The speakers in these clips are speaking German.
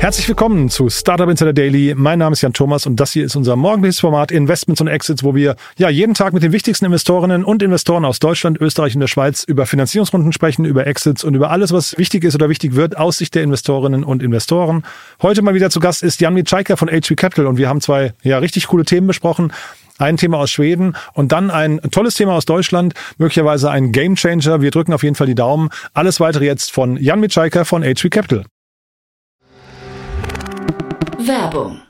Herzlich willkommen zu Startup Insider Daily. Mein Name ist Jan Thomas und das hier ist unser morgendliches Format Investments und Exits, wo wir ja jeden Tag mit den wichtigsten Investorinnen und Investoren aus Deutschland, Österreich und der Schweiz über Finanzierungsrunden sprechen, über Exits und über alles, was wichtig ist oder wichtig wird aus Sicht der Investorinnen und Investoren. Heute mal wieder zu Gast ist Jan Mitschaiker von HV Capital und wir haben zwei ja richtig coole Themen besprochen ein Thema aus Schweden und dann ein tolles Thema aus Deutschland, möglicherweise ein Gamechanger. Wir drücken auf jeden Fall die Daumen. Alles weitere jetzt von Jan Mitschaiker von HV Capital. Werbung.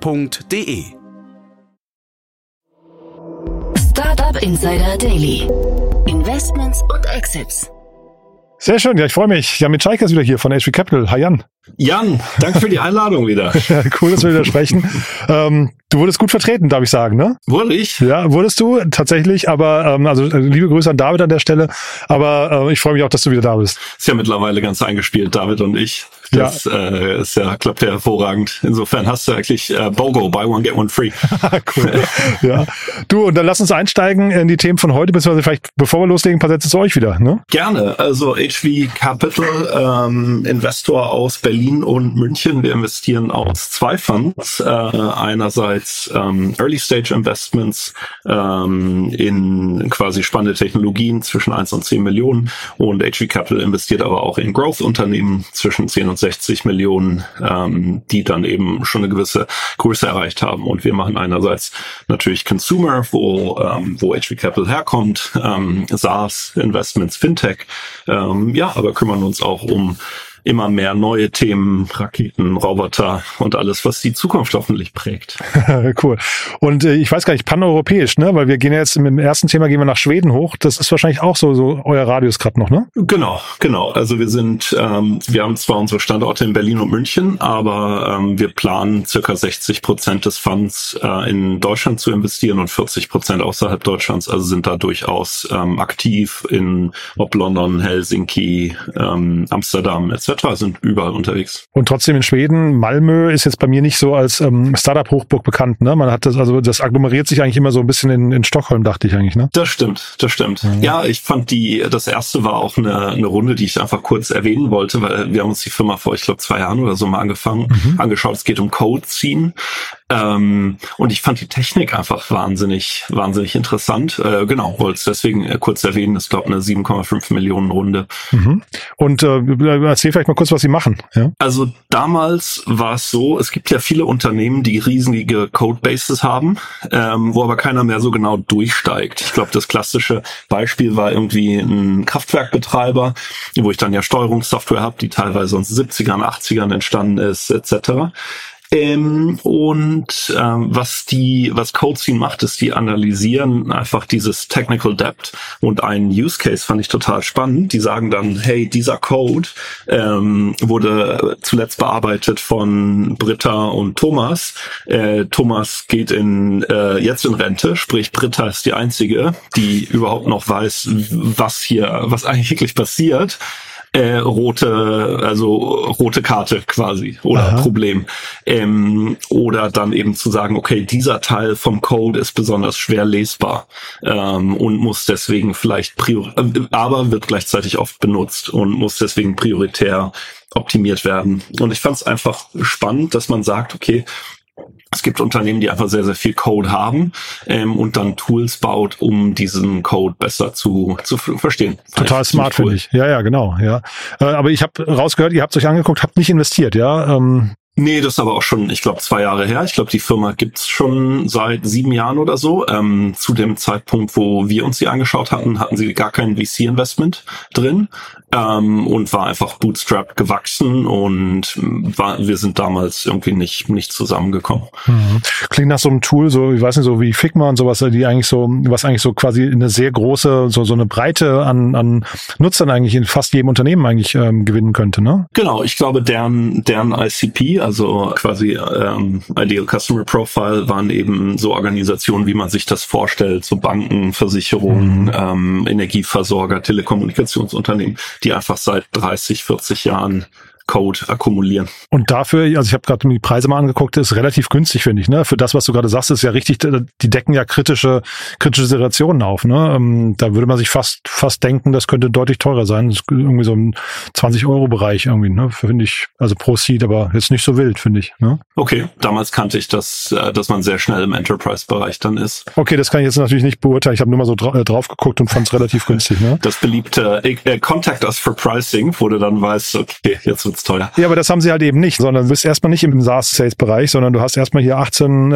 www.startup.de. Startup Insider Daily. Investments und Exits. Sehr schön, ja, ich freue mich. Jan Mitschaiker ist wieder hier von HV Capital. Hi Jan. Jan, danke für die Einladung wieder. ja, cool, dass wir wieder sprechen. ähm, du wurdest gut vertreten, darf ich sagen, ne? Wurde ich? Ja, wurdest du tatsächlich, aber ähm, also liebe Grüße an David an der Stelle. Aber äh, ich freue mich auch, dass du wieder da bist. Ist ja mittlerweile ganz eingespielt, David und ich. Das ja. äh, ist ja, klappt ja hervorragend. Insofern hast du eigentlich äh, BOGO, buy one, get one free. cool. ja. Du, und dann lass uns einsteigen in die Themen von heute, beziehungsweise vielleicht, bevor wir loslegen, ein paar Sätze zu euch wieder, ne? Gerne. Also HV Capital, ähm, Investor aus Berlin und München. Wir investieren aus zwei Funds. Äh, einerseits ähm, Early Stage Investments ähm, in quasi spannende Technologien zwischen 1 und 10 Millionen und HV Capital investiert aber auch in Growth-Unternehmen zwischen 10 und 60 Millionen, ähm, die dann eben schon eine gewisse Größe erreicht haben. Und wir machen einerseits natürlich Consumer, wo, ähm, wo HV Capital herkommt, ähm, SaaS, Investments, Fintech, ähm, ja, aber kümmern uns auch um immer mehr neue Themen, Raketen, Roboter und alles, was die Zukunft hoffentlich prägt. cool. Und äh, ich weiß gar nicht, paneuropäisch, ne? Weil wir gehen ja jetzt dem ersten Thema gehen wir nach Schweden hoch. Das ist wahrscheinlich auch so, so euer Radius gerade noch, ne? Genau, genau. Also wir sind, ähm, wir haben zwar unsere Standorte in Berlin und München, aber ähm, wir planen circa 60 Prozent des Funds äh, in Deutschland zu investieren und 40 Prozent außerhalb Deutschlands. Also sind da durchaus ähm, aktiv in ob London, Helsinki, ähm, Amsterdam etc sind überall unterwegs. Und trotzdem in Schweden, Malmö ist jetzt bei mir nicht so als ähm, Startup-Hochburg bekannt. Ne? Man hat das, also das agglomeriert sich eigentlich immer so ein bisschen in, in Stockholm, dachte ich eigentlich. Ne? Das stimmt, das stimmt. Mhm. Ja, ich fand die, das erste war auch eine, eine Runde, die ich einfach kurz erwähnen wollte, weil wir haben uns die Firma vor, ich glaube, zwei Jahren oder so mal angefangen, mhm. angeschaut. Es geht um Code Scene. Ähm, und ich fand die Technik einfach wahnsinnig, wahnsinnig interessant. Äh, genau, wollte es deswegen äh, kurz erwähnen. Das glaube eine 7,5 Millionen Runde. Mhm. Und äh, erzähl vielleicht mal kurz, was Sie machen. Ja? Also damals war es so, es gibt ja viele Unternehmen, die riesige Codebases haben, ähm, wo aber keiner mehr so genau durchsteigt. Ich glaube, das klassische Beispiel war irgendwie ein Kraftwerkbetreiber, wo ich dann ja Steuerungssoftware habe, die teilweise aus den 70ern, 80ern entstanden ist, etc. Ähm, und ähm, was die, was CodeScene macht, ist, die analysieren einfach dieses Technical Debt und einen Use Case fand ich total spannend. Die sagen dann, hey, dieser Code ähm, wurde zuletzt bearbeitet von Britta und Thomas. Äh, Thomas geht in äh, jetzt in Rente, sprich Britta ist die einzige, die überhaupt noch weiß, was hier, was eigentlich wirklich passiert äh, rote, also rote Karte quasi oder Aha. Problem. Ähm, oder dann eben zu sagen, okay, dieser Teil vom Code ist besonders schwer lesbar ähm, und muss deswegen vielleicht prior äh, aber wird gleichzeitig oft benutzt und muss deswegen prioritär optimiert werden. Und ich fand es einfach spannend, dass man sagt, okay, es gibt Unternehmen, die einfach sehr, sehr viel Code haben ähm, und dann Tools baut, um diesen Code besser zu, zu verstehen. Total smart, cool. finde ich. Ja, ja, genau. Ja, äh, aber ich habe rausgehört, ihr habt euch angeguckt, habt nicht investiert, ja? Ähm, Nee, das ist aber auch schon, ich glaube, zwei Jahre her. Ich glaube, die Firma gibt's schon seit sieben Jahren oder so. Ähm, zu dem Zeitpunkt, wo wir uns die angeschaut hatten, hatten sie gar kein VC-Investment drin ähm, und war einfach bootstrapped gewachsen und war, wir sind damals irgendwie nicht, nicht zusammengekommen. Mhm. Klingt nach so einem Tool, so, ich weiß nicht, so wie Figma und sowas, die eigentlich so, was eigentlich so quasi eine sehr große, so, so eine Breite an, an Nutzern eigentlich in fast jedem Unternehmen eigentlich ähm, gewinnen könnte, ne? Genau, ich glaube, deren, deren ICP, also quasi ähm, Ideal Customer Profile, waren eben so Organisationen, wie man sich das vorstellt, so Banken, Versicherungen, mhm. ähm, Energieversorger, Telekommunikationsunternehmen, die einfach seit 30, 40 Jahren Code akkumulieren. Und dafür, also ich habe gerade die Preise mal angeguckt, ist relativ günstig, finde ich. Ne? Für das, was du gerade sagst, ist ja richtig, die decken ja kritische, kritische Situationen auf. Ne? Ähm, da würde man sich fast, fast denken, das könnte deutlich teurer sein. Das ist irgendwie so im 20-Euro-Bereich irgendwie, ne? finde ich, also pro Seed, aber jetzt nicht so wild, finde ich. Ne? Okay, damals kannte ich das, äh, dass man sehr schnell im Enterprise-Bereich dann ist. Okay, das kann ich jetzt natürlich nicht beurteilen. Ich habe nur mal so dra äh, drauf geguckt und fand es relativ günstig. Ne? Das beliebte äh, Contact Us for Pricing, wo du dann weißt, okay, jetzt wird's teuer. Ja, aber das haben sie halt eben nicht, sondern du bist erstmal nicht im SaaS-Sales-Bereich, sondern du hast erstmal hier 18 äh,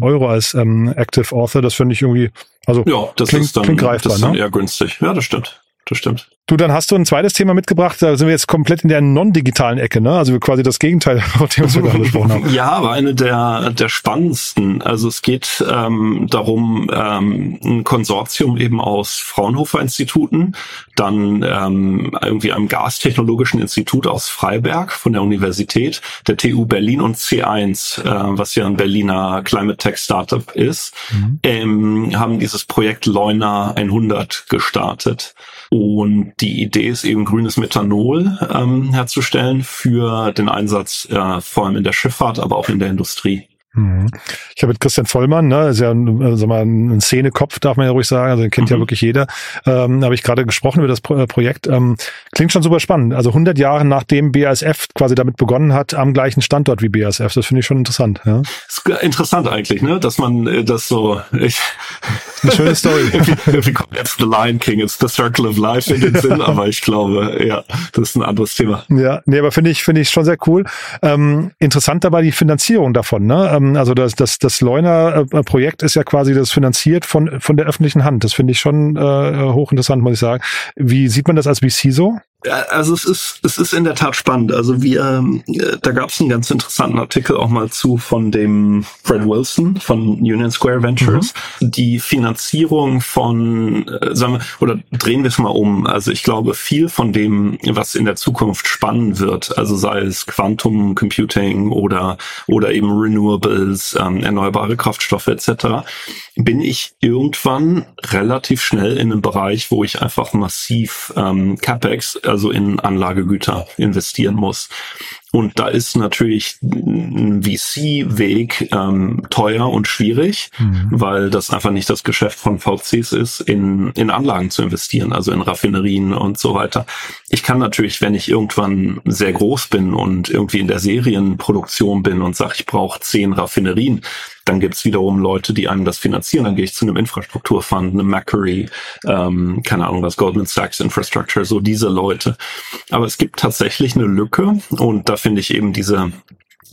Euro als ähm, Active Author. Das finde ich irgendwie, also ja, das klingt, ist dann, klingt greifbar, das ist dann ne? eher günstig. Ja, das stimmt. Das stimmt. Du, dann hast du ein zweites Thema mitgebracht, da sind wir jetzt komplett in der non-digitalen Ecke, ne? Also quasi das Gegenteil, von dem wir gerade gesprochen haben. Ja, aber eine der, der spannendsten. Also es geht ähm, darum, ähm, ein Konsortium eben aus Fraunhofer-Instituten, dann ähm, irgendwie einem Gastechnologischen Institut aus Freiberg von der Universität, der TU Berlin und C1, äh, was ja ein Berliner Climate Tech Startup ist, mhm. ähm, haben dieses Projekt Leuna 100 gestartet. Und die Idee ist eben grünes Methanol ähm, herzustellen für den Einsatz äh, vor allem in der Schifffahrt, aber auch in der Industrie. Mhm. Ich habe mit Christian Vollmann, ne, ist ja ein, sag mal, ein Szenekopf, darf man ja ruhig sagen, also den kennt mhm. ja wirklich jeder. Ähm, habe ich gerade gesprochen über das Pro äh, Projekt. Ähm, klingt schon super spannend. Also 100 Jahre nachdem BASF quasi damit begonnen hat, am gleichen Standort wie BASF. Das finde ich schon interessant. Ja. Ist interessant eigentlich, ne, dass man äh, das so. Ich, Eine schöne Story. Irgendwie kommt jetzt The Lion King, it's the Circle of Life in den Sinn, aber ich glaube, ja, das ist ein anderes Thema. Ja, nee, aber finde ich finde ich schon sehr cool. Ähm, interessant dabei die Finanzierung davon. Ne? Ähm, ähm, also das, das, das Leuner-Projekt ist ja quasi das finanziert von, von der öffentlichen Hand. Das finde ich schon äh, hochinteressant, muss ich sagen. Wie sieht man das als VC so? Also es ist, es ist in der Tat spannend. Also wir, äh, da gab es einen ganz interessanten Artikel auch mal zu von dem Fred Wilson von Union Square Ventures. Mhm. Die Finanzierung von, äh, sagen wir, oder drehen wir es mal um. Also ich glaube, viel von dem, was in der Zukunft spannend wird, also sei es Quantum Computing oder, oder eben Renewables, ähm, erneuerbare Kraftstoffe etc., bin ich irgendwann relativ schnell in einem Bereich, wo ich einfach massiv ähm, CapEx, also in Anlagegüter investieren muss. Und da ist natürlich ein VC-Weg ähm, teuer und schwierig, mhm. weil das einfach nicht das Geschäft von VCs ist, in, in Anlagen zu investieren, also in Raffinerien und so weiter. Ich kann natürlich, wenn ich irgendwann sehr groß bin und irgendwie in der Serienproduktion bin und sage, ich brauche zehn Raffinerien, dann gibt's wiederum Leute, die einem das finanzieren. Dann gehe ich zu einem Infrastrukturfund, einem Macquarie, ähm, keine Ahnung was, Goldman Sachs Infrastructure, so diese Leute. Aber es gibt tatsächlich eine Lücke und da finde ich eben diese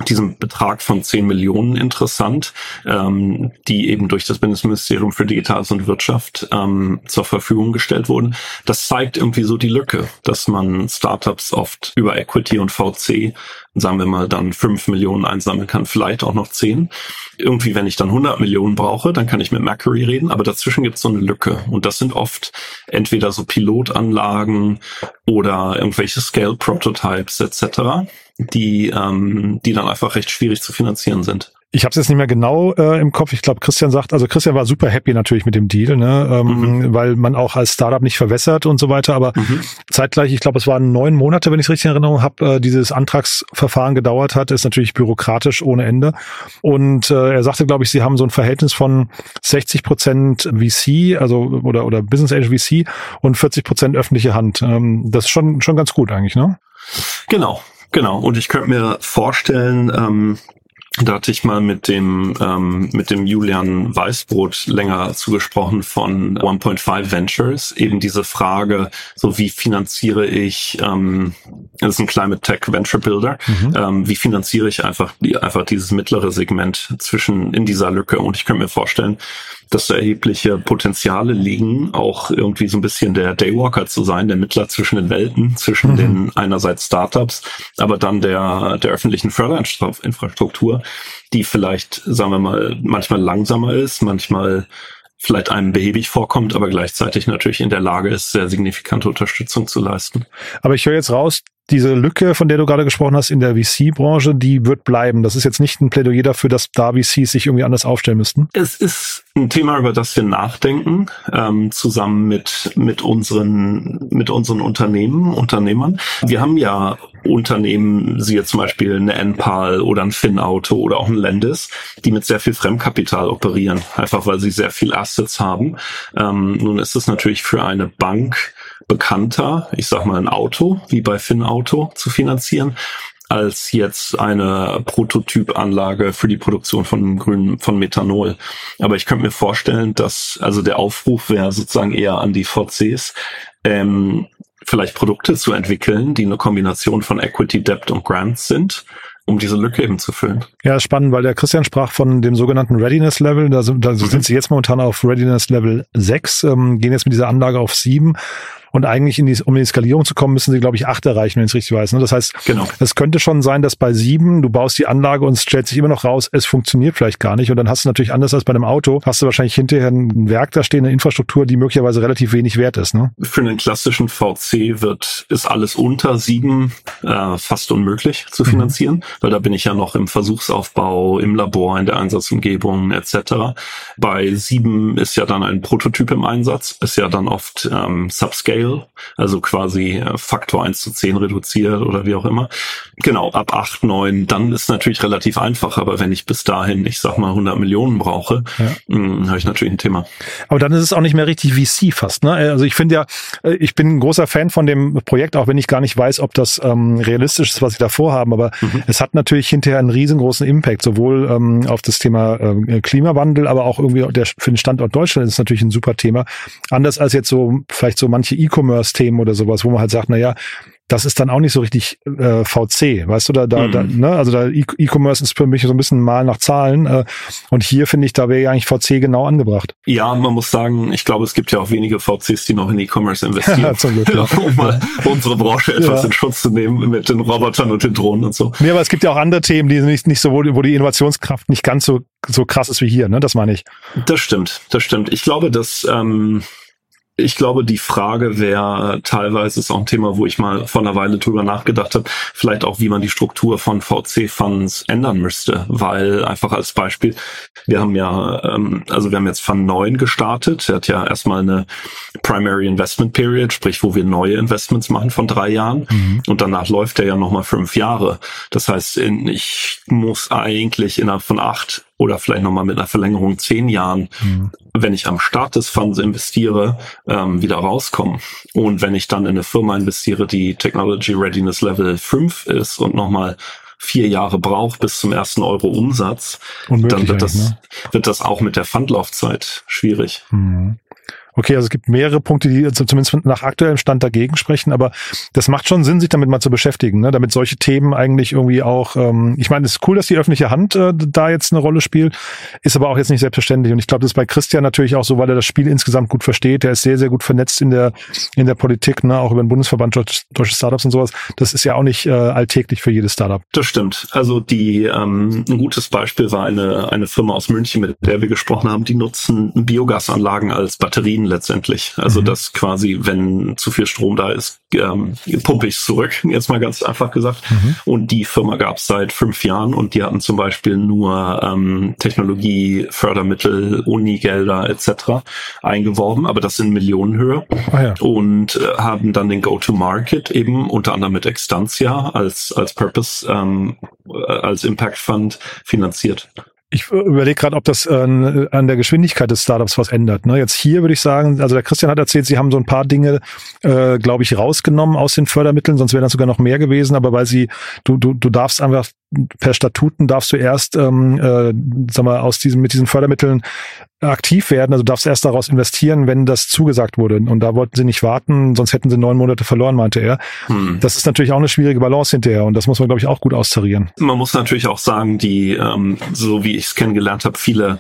diesen Betrag von 10 Millionen interessant, ähm, die eben durch das Bundesministerium für Digitales und Wirtschaft ähm, zur Verfügung gestellt wurden. Das zeigt irgendwie so die Lücke, dass man Startups oft über Equity und VC, sagen wir mal, dann 5 Millionen einsammeln kann, vielleicht auch noch 10. Irgendwie, wenn ich dann 100 Millionen brauche, dann kann ich mit Macquarie reden, aber dazwischen gibt es so eine Lücke. Und das sind oft entweder so Pilotanlagen oder irgendwelche Scale-Prototypes etc die, ähm, die dann einfach recht schwierig zu finanzieren sind. Ich habe es jetzt nicht mehr genau äh, im Kopf. Ich glaube, Christian sagt, also Christian war super happy natürlich mit dem Deal, ne? ähm, mhm. weil man auch als Startup nicht verwässert und so weiter. Aber mhm. zeitgleich, ich glaube, es waren neun Monate, wenn ich es richtig in Erinnerung habe, äh, dieses Antragsverfahren gedauert hat. Ist natürlich bürokratisch ohne Ende. Und äh, er sagte, glaube ich, sie haben so ein Verhältnis von 60 Prozent VC, also oder oder Business Angel VC und 40 Prozent öffentliche Hand. Ähm, das ist schon schon ganz gut eigentlich, ne? Genau, Genau, und ich könnte mir vorstellen, ähm, da hatte ich mal mit dem ähm, mit dem Julian Weißbrot länger zugesprochen von 1.5 Ventures eben diese Frage, so wie finanziere ich ähm, das ist ein Climate Tech Venture Builder. Mhm. Ähm, wie finanziere ich einfach, die, einfach dieses mittlere Segment zwischen in dieser Lücke? Und ich könnte mir vorstellen, dass da erhebliche Potenziale liegen, auch irgendwie so ein bisschen der Daywalker zu sein, der Mittler zwischen den Welten, zwischen mhm. den einerseits Startups, aber dann der, der öffentlichen Förderinfrastruktur, die vielleicht, sagen wir mal, manchmal langsamer ist, manchmal vielleicht einem behäbig vorkommt, aber gleichzeitig natürlich in der Lage ist, sehr signifikante Unterstützung zu leisten. Aber ich höre jetzt raus, diese Lücke, von der du gerade gesprochen hast in der VC-Branche, die wird bleiben. Das ist jetzt nicht ein Plädoyer dafür, dass da VCs sich irgendwie anders aufstellen müssten. Es ist ein Thema, über das wir nachdenken, ähm, zusammen mit, mit unseren, mit unseren Unternehmen, Unternehmern. Wir haben ja Unternehmen, siehe zum Beispiel eine NPAL oder ein Finauto oder auch ein Lendis, die mit sehr viel Fremdkapital operieren, einfach weil sie sehr viel Assets haben. Ähm, nun ist es natürlich für eine Bank bekannter, ich sag mal ein Auto, wie bei Finauto zu finanzieren, als jetzt eine Prototypanlage für die Produktion von grünen, von Methanol. Aber ich könnte mir vorstellen, dass, also der Aufruf wäre sozusagen eher an die VCs, ähm, vielleicht Produkte zu entwickeln, die eine Kombination von Equity, Debt und Grants sind um diese Lücke eben zu füllen. Ja, spannend, weil der Christian sprach von dem sogenannten Readiness Level. Da sind, da sind sie jetzt momentan auf Readiness Level 6, ähm, gehen jetzt mit dieser Anlage auf 7. Und eigentlich, in die, um in die Skalierung zu kommen, müssen sie, glaube ich, acht erreichen, wenn ich es richtig weiß. Ne? Das heißt, genau. es könnte schon sein, dass bei sieben, du baust die Anlage und es stellt sich immer noch raus, es funktioniert vielleicht gar nicht. Und dann hast du natürlich anders als bei einem Auto, hast du wahrscheinlich hinterher ein Werk da stehen, eine Infrastruktur, die möglicherweise relativ wenig wert ist. Ne? Für einen klassischen VC wird, ist alles unter sieben äh, fast unmöglich zu mhm. finanzieren, mhm. weil da bin ich ja noch im Versuchsaufbau, im Labor, in der Einsatzumgebung etc. Bei sieben ist ja dann ein Prototyp im Einsatz, ist ja dann oft ähm, Subscale Scale, also quasi äh, Faktor 1 zu 10 reduziert oder wie auch immer. Genau, ab 8, 9, dann ist natürlich relativ einfach, aber wenn ich bis dahin, ich sag mal, 100 Millionen brauche, ja. Hm, habe ich natürlich ein Thema. Aber dann ist es auch nicht mehr richtig VC fast, ne? Also ich finde ja, äh, ich bin ein großer Fan von dem Projekt, auch wenn ich gar nicht weiß, ob das ähm, realistisch ist, was sie da vorhaben, aber mhm. es hat natürlich hinterher einen riesengroßen Impact, sowohl ähm, auf das Thema äh, Klimawandel, aber auch irgendwie der, für den Standort Deutschland ist es natürlich ein super Thema. Anders als jetzt so vielleicht so manche e E-Commerce-Themen oder sowas, wo man halt sagt, na ja, das ist dann auch nicht so richtig äh, VC, weißt du, da, da, mhm. da ne? also da e-, E-Commerce ist für mich so ein bisschen mal nach Zahlen äh, und hier finde ich, da wäre ja eigentlich VC genau angebracht. Ja, man muss sagen, ich glaube, es gibt ja auch wenige VCs, die noch in E-Commerce investieren, Zum Glück, ja. um mal unsere Branche etwas ja. in Schutz zu nehmen mit den Robotern und den Drohnen und so. Nee, aber es gibt ja auch andere Themen, die nicht, nicht so, wo, wo die Innovationskraft nicht ganz so, so krass ist wie hier, ne? Das meine ich. Das stimmt, das stimmt. Ich glaube, dass ähm, ich glaube, die Frage wäre teilweise ist auch ein Thema, wo ich mal vor einer Weile drüber nachgedacht habe, vielleicht auch, wie man die Struktur von VC-Funds ändern müsste, weil einfach als Beispiel, wir haben ja, ähm, also wir haben jetzt Fund 9 gestartet, der hat ja erstmal eine Primary Investment Period, sprich, wo wir neue Investments machen von drei Jahren mhm. und danach läuft der ja nochmal fünf Jahre. Das heißt, ich muss eigentlich innerhalb von acht oder vielleicht nochmal mit einer Verlängerung zehn Jahren, mhm. wenn ich am Start des Funds investiere, ähm, wieder rauskommen. Und wenn ich dann in eine Firma investiere, die Technology Readiness Level 5 ist und nochmal vier Jahre braucht bis zum ersten Euro Umsatz, dann wird das, ne? wird das auch mit der Fundlaufzeit schwierig. Mhm. Okay, also es gibt mehrere Punkte, die zumindest nach aktuellem Stand dagegen sprechen, aber das macht schon Sinn, sich damit mal zu beschäftigen, ne? damit solche Themen eigentlich irgendwie auch, ähm, ich meine, es ist cool, dass die öffentliche Hand äh, da jetzt eine Rolle spielt, ist aber auch jetzt nicht selbstverständlich. Und ich glaube, das ist bei Christian natürlich auch so, weil er das Spiel insgesamt gut versteht. Der ist sehr, sehr gut vernetzt in der, in der Politik, ne? auch über den Bundesverband Deutsche Startups und sowas. Das ist ja auch nicht äh, alltäglich für jedes Startup. Das stimmt. Also die, ähm, ein gutes Beispiel war eine, eine Firma aus München, mit der wir gesprochen haben, die nutzen Biogasanlagen als Batterien Batterien letztendlich. Also mhm. dass quasi, wenn zu viel Strom da ist, ähm, pumpe ich zurück, jetzt mal ganz einfach gesagt. Mhm. Und die Firma gab es seit fünf Jahren und die hatten zum Beispiel nur ähm, Technologie, Fördermittel, Unigelder etc. eingeworben, aber das in Millionenhöhe. Ah, ja. Und äh, haben dann den Go-to-Market eben unter anderem mit Extantia als, als Purpose, ähm, äh, als Impact Fund finanziert. Ich überlege gerade, ob das äh, an der Geschwindigkeit des Startups was ändert. Ne? Jetzt hier würde ich sagen, also der Christian hat erzählt, sie haben so ein paar Dinge, äh, glaube ich, rausgenommen aus den Fördermitteln, sonst wäre das sogar noch mehr gewesen, aber weil sie, du, du, du darfst einfach per Statuten darfst du erst, ähm, äh, sag mal, aus diesen, mit diesen Fördermitteln aktiv werden, also du darfst erst daraus investieren, wenn das zugesagt wurde. Und da wollten sie nicht warten, sonst hätten sie neun Monate verloren, meinte er. Hm. Das ist natürlich auch eine schwierige Balance hinterher und das muss man, glaube ich, auch gut austarieren. Man muss natürlich auch sagen, die, ähm, so wie ich es kennengelernt habe, viele,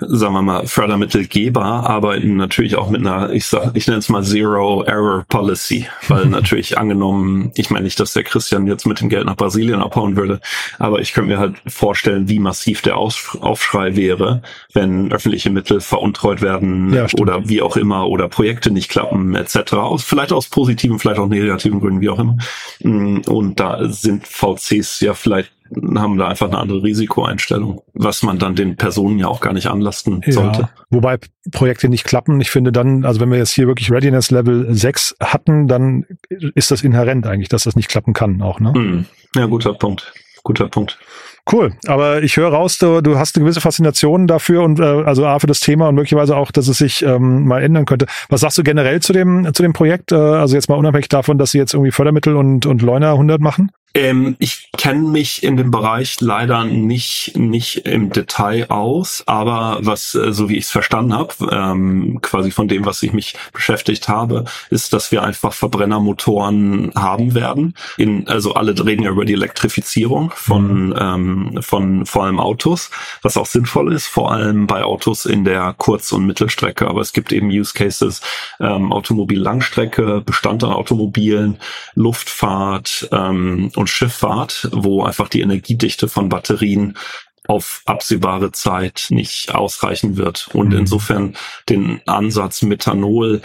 sagen wir mal, Fördermittelgeber arbeiten natürlich auch mit einer, ich sag, ich nenne es mal Zero Error Policy, weil natürlich angenommen, ich meine nicht, dass der Christian jetzt mit dem Geld nach Brasilien abhauen würde, aber ich könnte mir halt vorstellen, wie massiv der Aufschrei wäre, wenn öffentliche Mittel veruntreut werden ja, oder wie auch immer oder Projekte nicht klappen etc. Aus, vielleicht aus positiven, vielleicht auch negativen Gründen, wie auch immer. Mm, und da sind VCs ja vielleicht haben da einfach eine andere Risikoeinstellung, was man dann den Personen ja auch gar nicht anlasten ja, sollte. Wobei Projekte nicht klappen. Ich finde dann, also wenn wir jetzt hier wirklich Readiness Level 6 hatten, dann ist das inhärent eigentlich, dass das nicht klappen kann auch, ne? Hm. Ja, guter Punkt. Guter Punkt. Cool, aber ich höre raus, du, du hast eine gewisse Faszination dafür und äh, also A für das Thema und möglicherweise auch, dass es sich ähm, mal ändern könnte. Was sagst du generell zu dem zu dem Projekt? Äh, also jetzt mal unabhängig davon, dass sie jetzt irgendwie Fördermittel und und Leuna 100 machen? Ähm, ich kenne mich in dem Bereich leider nicht nicht im Detail aus, aber was äh, so wie ich es verstanden habe, ähm, quasi von dem, was ich mich beschäftigt habe, ist, dass wir einfach Verbrennermotoren haben werden. In, also alle reden ja über die Elektrifizierung von mhm. ähm, von vor allem Autos, was auch sinnvoll ist, vor allem bei Autos in der Kurz- und Mittelstrecke. Aber es gibt eben Use Cases ähm, Automobil-Langstrecke, Bestand an Automobilen, Luftfahrt ähm, und Schifffahrt, wo einfach die Energiedichte von Batterien auf absehbare Zeit nicht ausreichen wird. Und mhm. insofern den Ansatz Methanol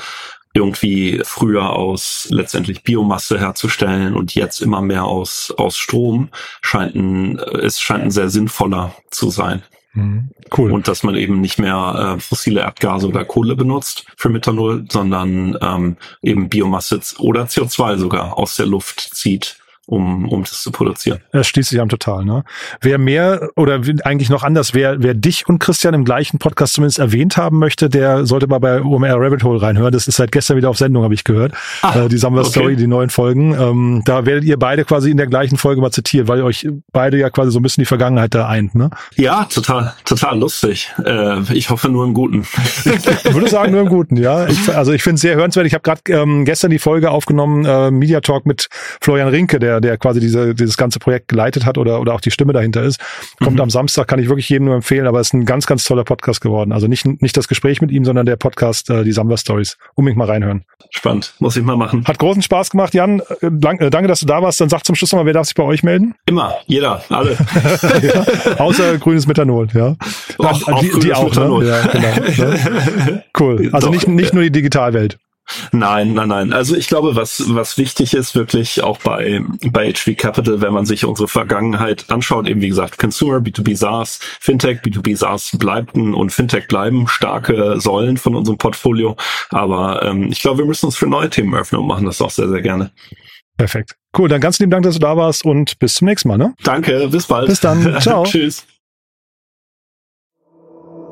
irgendwie früher aus letztendlich Biomasse herzustellen und jetzt immer mehr aus, aus Strom scheint ein, es scheint ein sehr sinnvoller zu sein. Mhm. Cool. Und dass man eben nicht mehr äh, fossile Erdgase oder Kohle benutzt für Methanol, sondern ähm, eben Biomasse oder CO2 sogar aus der Luft zieht um, um das zu produzieren. Das schließt sich am total, ne? Wer mehr oder eigentlich noch anders, wer, wer dich und Christian im gleichen Podcast zumindest erwähnt haben möchte, der sollte mal bei OMR Rabbit Hole reinhören. Das ist seit gestern wieder auf Sendung, habe ich gehört. Ah, äh, die Summer okay. Story, die neuen Folgen. Ähm, da werdet ihr beide quasi in der gleichen Folge mal zitiert, weil ihr euch beide ja quasi so ein bisschen die Vergangenheit da eint, ne? Ja, total, total lustig. Äh, ich hoffe nur im Guten. ich würde sagen, nur im Guten, ja. Ich, also ich finde es sehr hörenswert. Ich habe gerade ähm, gestern die Folge aufgenommen, äh, Media Talk mit Florian Rinke, der der, der quasi diese, dieses ganze Projekt geleitet hat oder, oder auch die Stimme dahinter ist. Kommt mhm. am Samstag, kann ich wirklich jedem nur empfehlen, aber es ist ein ganz, ganz toller Podcast geworden. Also nicht, nicht das Gespräch mit ihm, sondern der Podcast, äh, die Samba Stories. Unbedingt mal reinhören. Spannend, muss ich mal machen. Hat großen Spaß gemacht, Jan. Äh, danke, dass du da warst. Dann sag zum Schluss nochmal, wer darf sich bei euch melden? Immer, jeder, alle. ja, außer grünes Methanol, ja. Och, auch die, die auch, ne? Methanol. Ne? Ja, genau. Ne? Cool. Also Doch, nicht, nicht nur die Digitalwelt. Nein, nein, nein. Also ich glaube, was, was wichtig ist wirklich auch bei, bei HV Capital, wenn man sich unsere Vergangenheit anschaut, eben wie gesagt, Consumer, B2B SaaS, Fintech, B2B SaaS bleibten und Fintech bleiben starke Säulen von unserem Portfolio. Aber ähm, ich glaube, wir müssen uns für neue Themen öffnen und machen das auch sehr, sehr gerne. Perfekt. Cool, dann ganz lieben Dank, dass du da warst und bis zum nächsten Mal. Ne? Danke, bis bald. Bis dann. Ciao. Tschüss.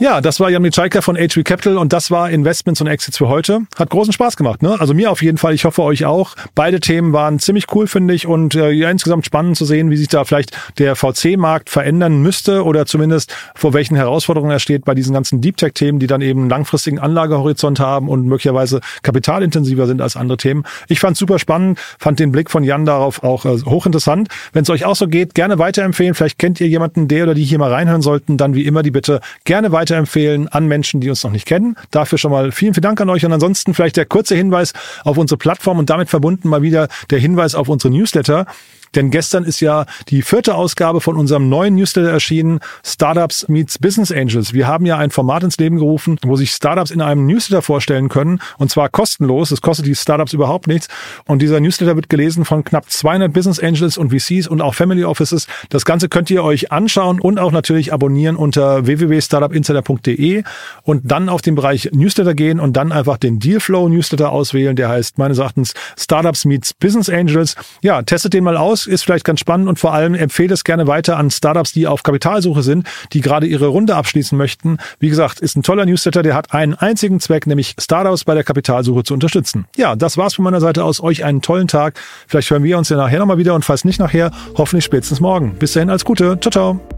Ja, das war Jan Mitschaiker von HV Capital und das war Investments und Exits für heute. Hat großen Spaß gemacht, ne? Also mir auf jeden Fall, ich hoffe euch auch. Beide Themen waren ziemlich cool, finde ich, und äh, ja, insgesamt spannend zu sehen, wie sich da vielleicht der VC-Markt verändern müsste oder zumindest vor welchen Herausforderungen er steht bei diesen ganzen Deep Tech-Themen, die dann eben langfristigen Anlagehorizont haben und möglicherweise kapitalintensiver sind als andere Themen. Ich fand super spannend, fand den Blick von Jan darauf auch äh, hochinteressant. Wenn es euch auch so geht, gerne weiterempfehlen. Vielleicht kennt ihr jemanden, der oder die hier mal reinhören sollten, dann wie immer die Bitte gerne weiter weiterempfehlen an Menschen, die uns noch nicht kennen. Dafür schon mal vielen, vielen Dank an euch und ansonsten vielleicht der kurze Hinweis auf unsere Plattform und damit verbunden mal wieder der Hinweis auf unsere Newsletter. Denn gestern ist ja die vierte Ausgabe von unserem neuen Newsletter erschienen, Startups Meets Business Angels. Wir haben ja ein Format ins Leben gerufen, wo sich Startups in einem Newsletter vorstellen können und zwar kostenlos. Es kostet die Startups überhaupt nichts. Und dieser Newsletter wird gelesen von knapp 200 Business Angels und VCs und auch Family Offices. Das Ganze könnt ihr euch anschauen und auch natürlich abonnieren unter www.startupinsider.de und dann auf den Bereich Newsletter gehen und dann einfach den Dealflow Newsletter auswählen. Der heißt meines Erachtens Startups Meets Business Angels. Ja, testet den mal aus aus, ist vielleicht ganz spannend und vor allem empfehle es gerne weiter an Startups, die auf Kapitalsuche sind, die gerade ihre Runde abschließen möchten. Wie gesagt, ist ein toller Newsletter, der hat einen einzigen Zweck, nämlich Startups bei der Kapitalsuche zu unterstützen. Ja, das war's von meiner Seite aus. Euch einen tollen Tag. Vielleicht hören wir uns ja nachher nochmal wieder und falls nicht nachher, hoffentlich spätestens morgen. Bis dahin, alles Gute. Ciao, ciao.